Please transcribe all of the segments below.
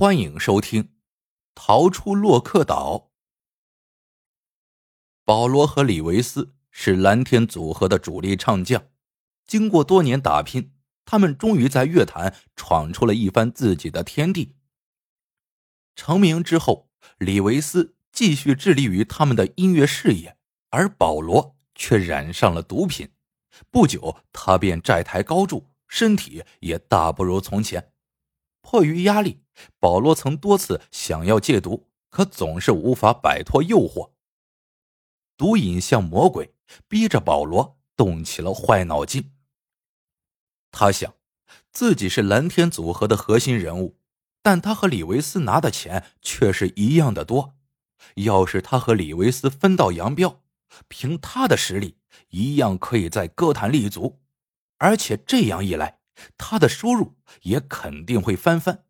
欢迎收听《逃出洛克岛》。保罗和李维斯是蓝天组合的主力唱将，经过多年打拼，他们终于在乐坛闯出了一番自己的天地。成名之后，李维斯继续致力于他们的音乐事业，而保罗却染上了毒品。不久，他便债台高筑，身体也大不如从前。迫于压力，保罗曾多次想要戒毒，可总是无法摆脱诱惑。毒瘾像魔鬼，逼着保罗动起了坏脑筋。他想，自己是蓝天组合的核心人物，但他和李维斯拿的钱却是一样的多。要是他和李维斯分道扬镳，凭他的实力，一样可以在歌坛立足，而且这样一来。他的收入也肯定会翻番。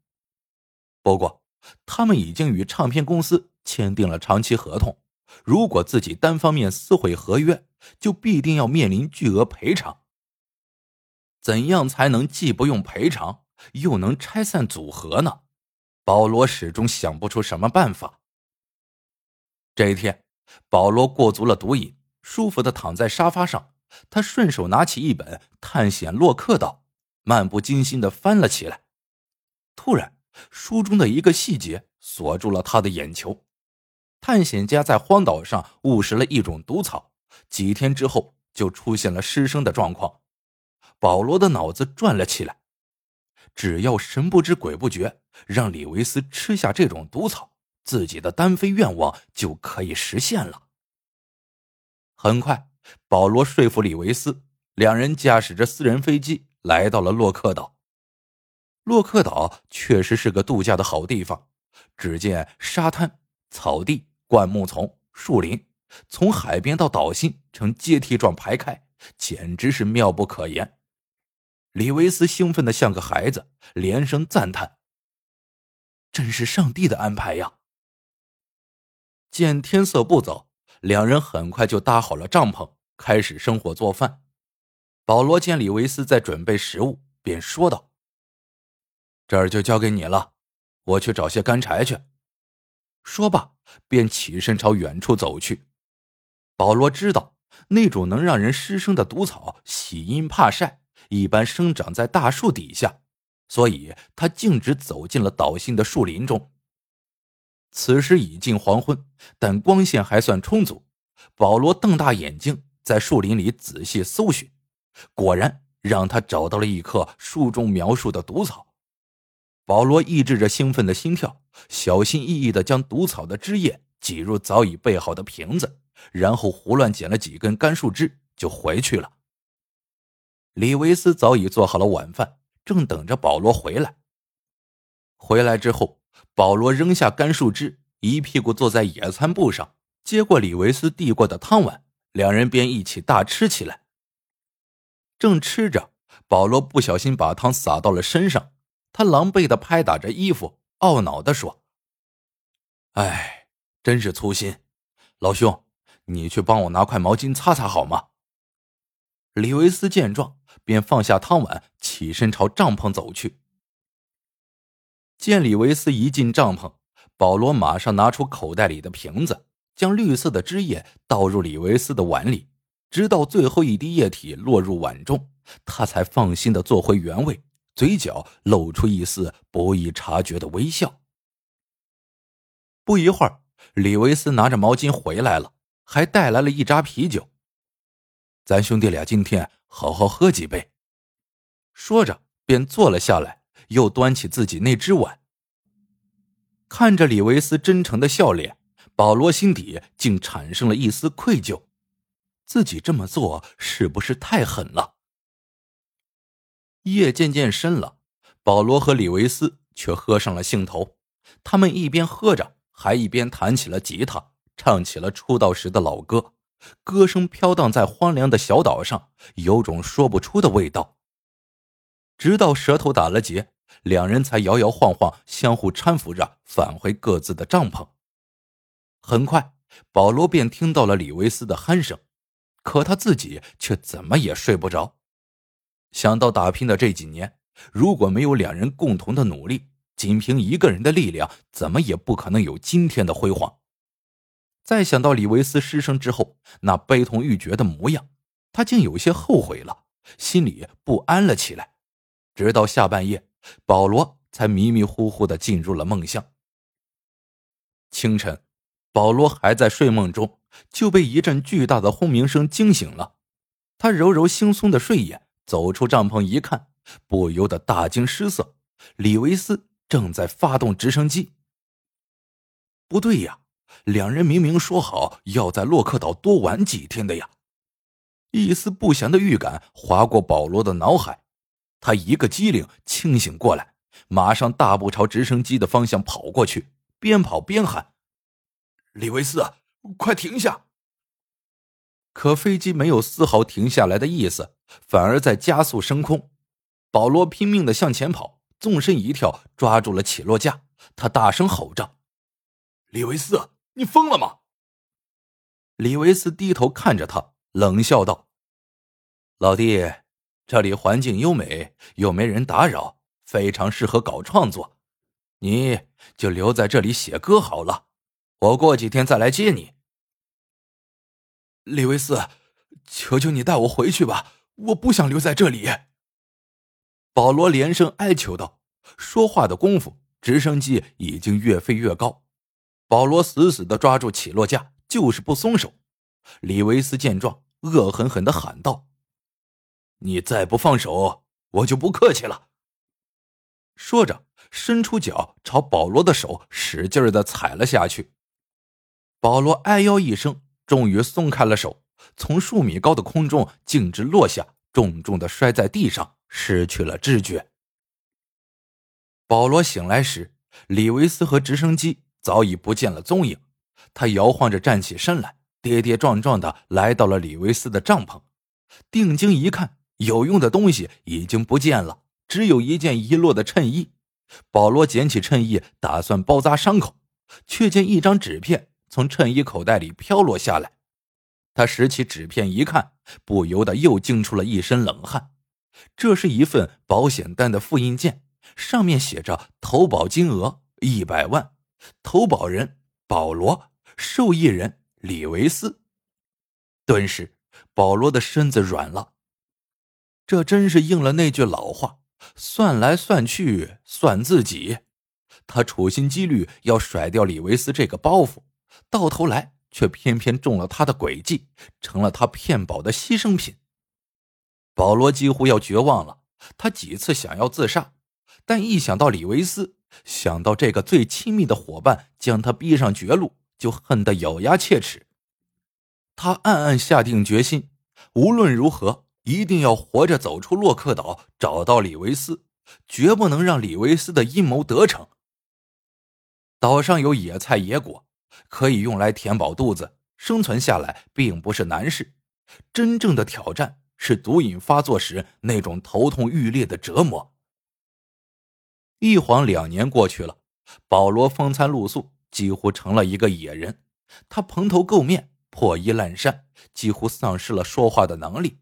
不过，他们已经与唱片公司签订了长期合同，如果自己单方面撕毁合约，就必定要面临巨额赔偿。怎样才能既不用赔偿，又能拆散组合呢？保罗始终想不出什么办法。这一天，保罗过足了毒瘾，舒服的躺在沙发上，他顺手拿起一本《探险洛克岛》。漫不经心的翻了起来，突然，书中的一个细节锁住了他的眼球。探险家在荒岛上误食了一种毒草，几天之后就出现了失声的状况。保罗的脑子转了起来，只要神不知鬼不觉让李维斯吃下这种毒草，自己的单飞愿望就可以实现了。很快，保罗说服李维斯，两人驾驶着私人飞机。来到了洛克岛。洛克岛确实是个度假的好地方。只见沙滩、草地、灌木丛、树林，从海边到岛心呈阶梯状排开，简直是妙不可言。李维斯兴奋的像个孩子，连声赞叹：“真是上帝的安排呀！”见天色不早，两人很快就搭好了帐篷，开始生火做饭。保罗见李维斯在准备食物，便说道：“这儿就交给你了，我去找些干柴去。”说罢，便起身朝远处走去。保罗知道那种能让人失声的毒草喜阴怕晒，一般生长在大树底下，所以他径直走进了岛心的树林中。此时已近黄昏，但光线还算充足。保罗瞪大眼睛，在树林里仔细搜寻。果然让他找到了一棵书中描述的毒草。保罗抑制着兴奋的心跳，小心翼翼的将毒草的汁液挤入早已备好的瓶子，然后胡乱捡了几根干树枝就回去了。李维斯早已做好了晚饭，正等着保罗回来。回来之后，保罗扔下干树枝，一屁股坐在野餐布上，接过李维斯递过的汤碗，两人便一起大吃起来。正吃着，保罗不小心把汤洒到了身上，他狼狈的拍打着衣服，懊恼的说：“哎，真是粗心，老兄，你去帮我拿块毛巾擦擦好吗？”李维斯见状，便放下汤碗，起身朝帐篷走去。见李维斯一进帐篷，保罗马上拿出口袋里的瓶子，将绿色的汁液倒入李维斯的碗里。直到最后一滴液体落入碗中，他才放心的坐回原位，嘴角露出一丝不易察觉的微笑。不一会儿，李维斯拿着毛巾回来了，还带来了一扎啤酒。咱兄弟俩今天好好喝几杯。说着，便坐了下来，又端起自己那只碗。看着李维斯真诚的笑脸，保罗心底竟产生了一丝愧疚。自己这么做是不是太狠了？夜渐渐深了，保罗和李维斯却喝上了兴头。他们一边喝着，还一边弹起了吉他，唱起了出道时的老歌。歌声飘荡在荒凉的小岛上，有种说不出的味道。直到舌头打了结，两人才摇摇晃晃，相互搀扶着返回各自的帐篷。很快，保罗便听到了李维斯的鼾声。可他自己却怎么也睡不着，想到打拼的这几年，如果没有两人共同的努力，仅凭一个人的力量，怎么也不可能有今天的辉煌。再想到李维斯失声之后那悲痛欲绝的模样，他竟有些后悔了，心里不安了起来。直到下半夜，保罗才迷迷糊糊的进入了梦乡。清晨，保罗还在睡梦中，就被一阵巨大的轰鸣声惊醒了。他揉揉惺忪的睡眼，走出帐篷一看，不由得大惊失色。李维斯。正在发动直升机。不对呀，两人明明说好要在洛克岛多玩几天的呀！一丝不祥的预感划过保罗的脑海，他一个机灵清醒过来，马上大步朝直升机的方向跑过去，边跑边喊：“李维斯，快停下！”可飞机没有丝毫停下来的意思，反而在加速升空。保罗拼命的向前跑。纵身一跳，抓住了起落架。他大声吼着：“李维斯，你疯了吗？”李维斯低头看着他，冷笑道：“老弟，这里环境优美，又没人打扰，非常适合搞创作。你就留在这里写歌好了，我过几天再来接你。”李维斯，求求你带我回去吧，我不想留在这里。保罗连声哀求道：“说话的功夫，直升机已经越飞越高。保罗死死的抓住起落架，就是不松手。李维斯见状，恶狠狠的喊道：‘你再不放手，我就不客气了。’说着，伸出脚朝保罗的手使劲的踩了下去。保罗哎呦一声，终于松开了手，从数米高的空中径直落下，重重的摔在地上。”失去了知觉。保罗醒来时，李维斯和直升机早已不见了踪影。他摇晃着站起身来，跌跌撞撞的来到了李维斯的帐篷。定睛一看，有用的东西已经不见了，只有一件遗落的衬衣。保罗捡起衬衣，打算包扎伤口，却见一张纸片从衬衣口袋里飘落下来。他拾起纸片一看，不由得又惊出了一身冷汗。这是一份保险单的复印件，上面写着投保金额一百万，投保人保罗，受益人李维斯。顿时，保罗的身子软了。这真是应了那句老话：“算来算去算自己。”他处心积虑要甩掉李维斯这个包袱，到头来却偏偏中了他的诡计，成了他骗保的牺牲品。保罗几乎要绝望了，他几次想要自杀，但一想到李维斯，想到这个最亲密的伙伴将他逼上绝路，就恨得咬牙切齿。他暗暗下定决心，无论如何一定要活着走出洛克岛，找到李维斯，绝不能让李维斯的阴谋得逞。岛上有野菜野果，可以用来填饱肚子，生存下来并不是难事。真正的挑战。是毒瘾发作时那种头痛欲裂的折磨。一晃两年过去了，保罗风餐露宿，几乎成了一个野人。他蓬头垢面、破衣烂衫，几乎丧失了说话的能力。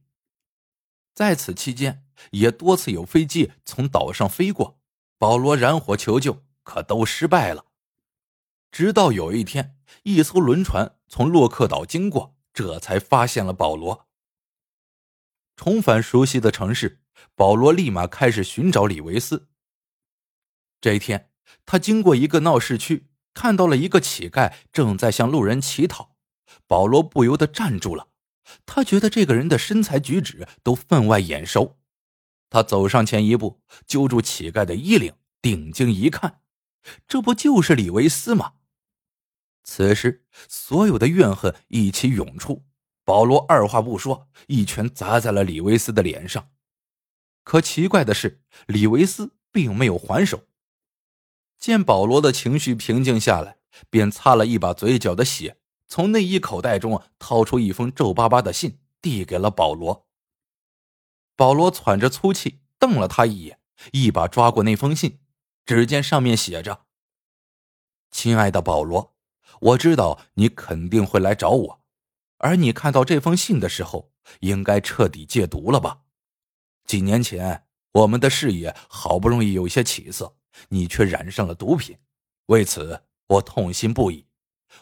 在此期间，也多次有飞机从岛上飞过，保罗燃火求救，可都失败了。直到有一天，一艘轮船从洛克岛经过，这才发现了保罗。重返熟悉的城市，保罗立马开始寻找李维斯。这一天，他经过一个闹市区，看到了一个乞丐正在向路人乞讨，保罗不由得站住了。他觉得这个人的身材举止都分外眼熟。他走上前一步，揪住乞丐的衣领，定睛一看，这不就是李维斯吗？此时，所有的怨恨一起涌出。保罗二话不说，一拳砸在了李维斯的脸上。可奇怪的是，李维斯并没有还手。见保罗的情绪平静下来，便擦了一把嘴角的血，从内衣口袋中掏出一封皱巴巴的信，递给了保罗。保罗喘着粗气，瞪了他一眼，一把抓过那封信。只见上面写着：“亲爱的保罗，我知道你肯定会来找我。”而你看到这封信的时候，应该彻底戒毒了吧？几年前，我们的事业好不容易有些起色，你却染上了毒品，为此我痛心不已。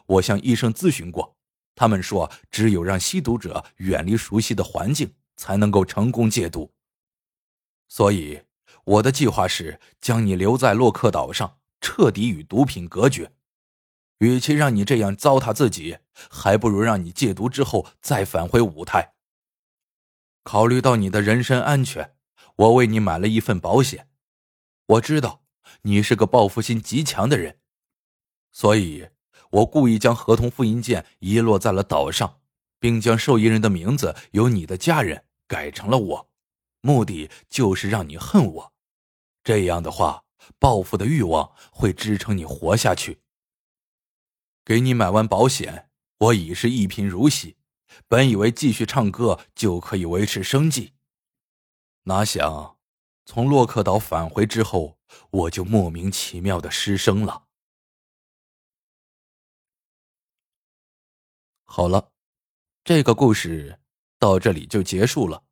我向医生咨询过，他们说只有让吸毒者远离熟悉的环境，才能够成功戒毒。所以，我的计划是将你留在洛克岛上，彻底与毒品隔绝。与其让你这样糟蹋自己，还不如让你戒毒之后再返回舞台。考虑到你的人身安全，我为你买了一份保险。我知道你是个报复心极强的人，所以我故意将合同复印件遗落在了岛上，并将受益人的名字由你的家人改成了我。目的就是让你恨我，这样的话，报复的欲望会支撑你活下去。给你买完保险，我已是一贫如洗，本以为继续唱歌就可以维持生计，哪想从洛克岛返回之后，我就莫名其妙的失声了。好了，这个故事到这里就结束了。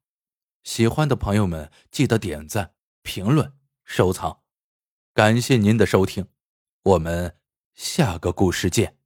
喜欢的朋友们，记得点赞、评论、收藏，感谢您的收听，我们下个故事见。